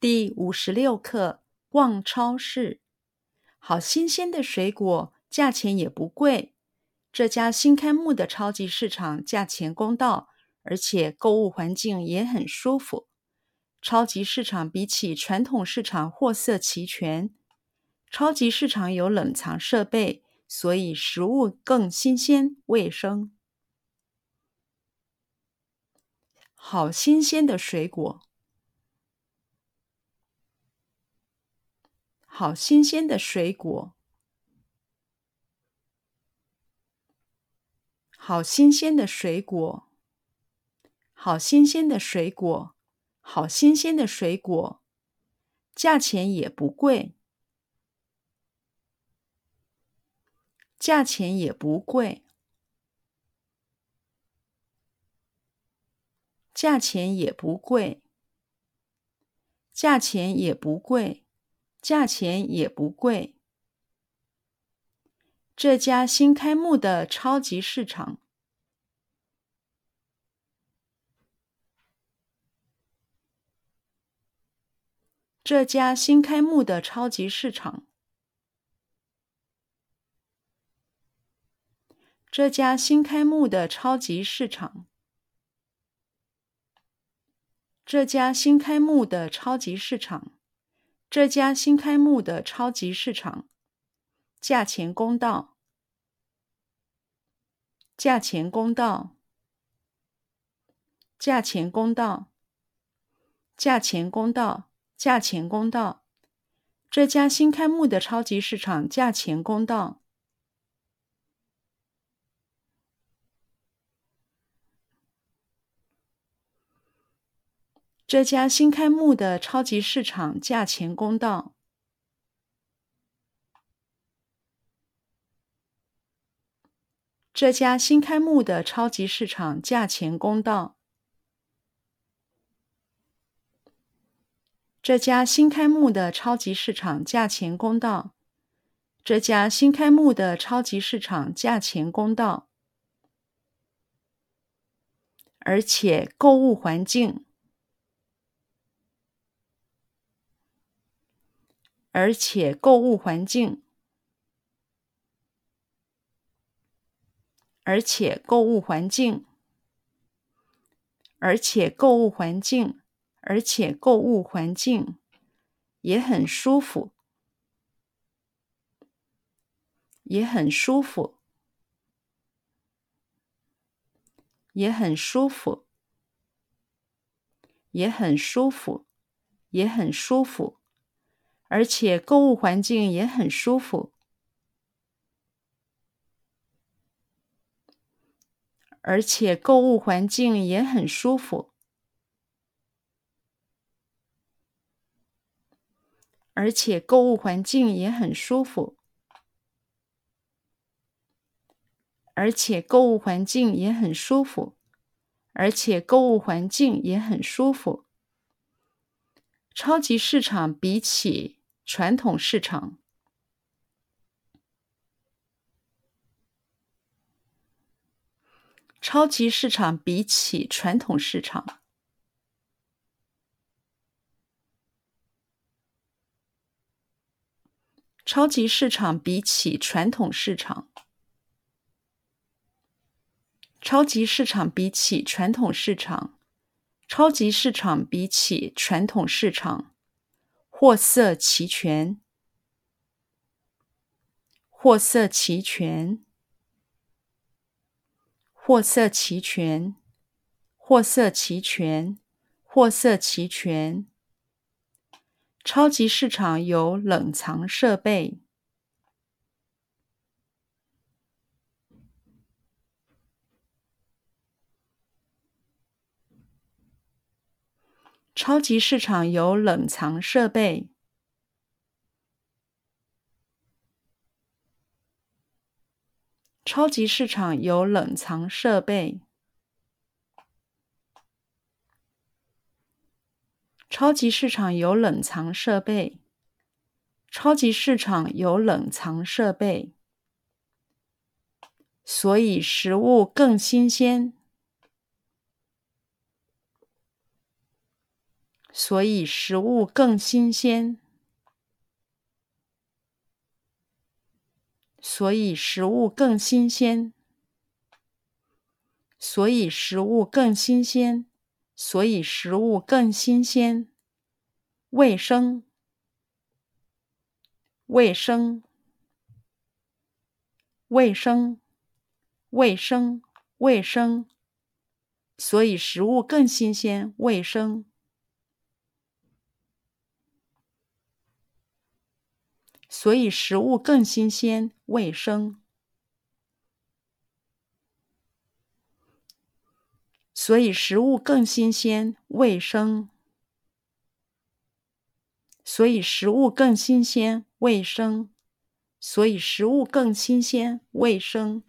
第五十六课：逛超市，好新鲜的水果，价钱也不贵。这家新开幕的超级市场价钱公道，而且购物环境也很舒服。超级市场比起传统市场货色齐全，超级市场有冷藏设备，所以食物更新鲜卫生。好新鲜的水果，好新鲜的水果，好新鲜的水果，好新鲜的水果，好新鲜的水果，价钱也不贵，价钱也不贵。价钱也不贵，价钱也不贵，价钱也不贵。这家新开幕的超级市场，这家新开幕的超级市场，这家新开幕的超级市场。这家新开幕的超级市场，这家新开幕的超级市场，价钱公道，价钱公道，价钱公道，价钱公道，价钱公道。这家新开幕的超级市场价钱公道。这家新开幕的超级市场价钱公道。这家新开幕的超级市场价钱公道。这家新开幕的超级市场价钱公道。这家新开幕的超级市场价钱公道。而且购物环境。而且购物环境，而且购物环境，而且购物环境，而且购物环境也很舒服，也很舒服，也很舒服，也很舒服，也很舒服。而且购物环境也很舒服，而且购物环境也很舒服，而且购物环境也很舒服，而且购物环境也很舒服，而且购物环境也很舒服。超级市场比起传统市场，超级市场比起传统市场，超级市场比起传统市场，超级市场比起传统市场，超级市场比起传统市场。货色齐全，货色齐全，货色齐全，货色齐全，货色齐全。超级市场有冷藏设备。超级市场有冷藏设备。超级市场有冷藏设备。超级市场有冷藏设备。超级市场有冷藏设备，所以食物更新鲜。所以食物更新鲜。所以食物更新鲜。所以食物更新鲜。所以食物更新鲜。卫生。卫生。卫生。卫生。卫生。所以食物更新鲜。卫生。所以食物更新鲜。卫生。所以食物更新鲜。卫生。所以食物更新鲜。卫生。所以食物更新鲜。卫生。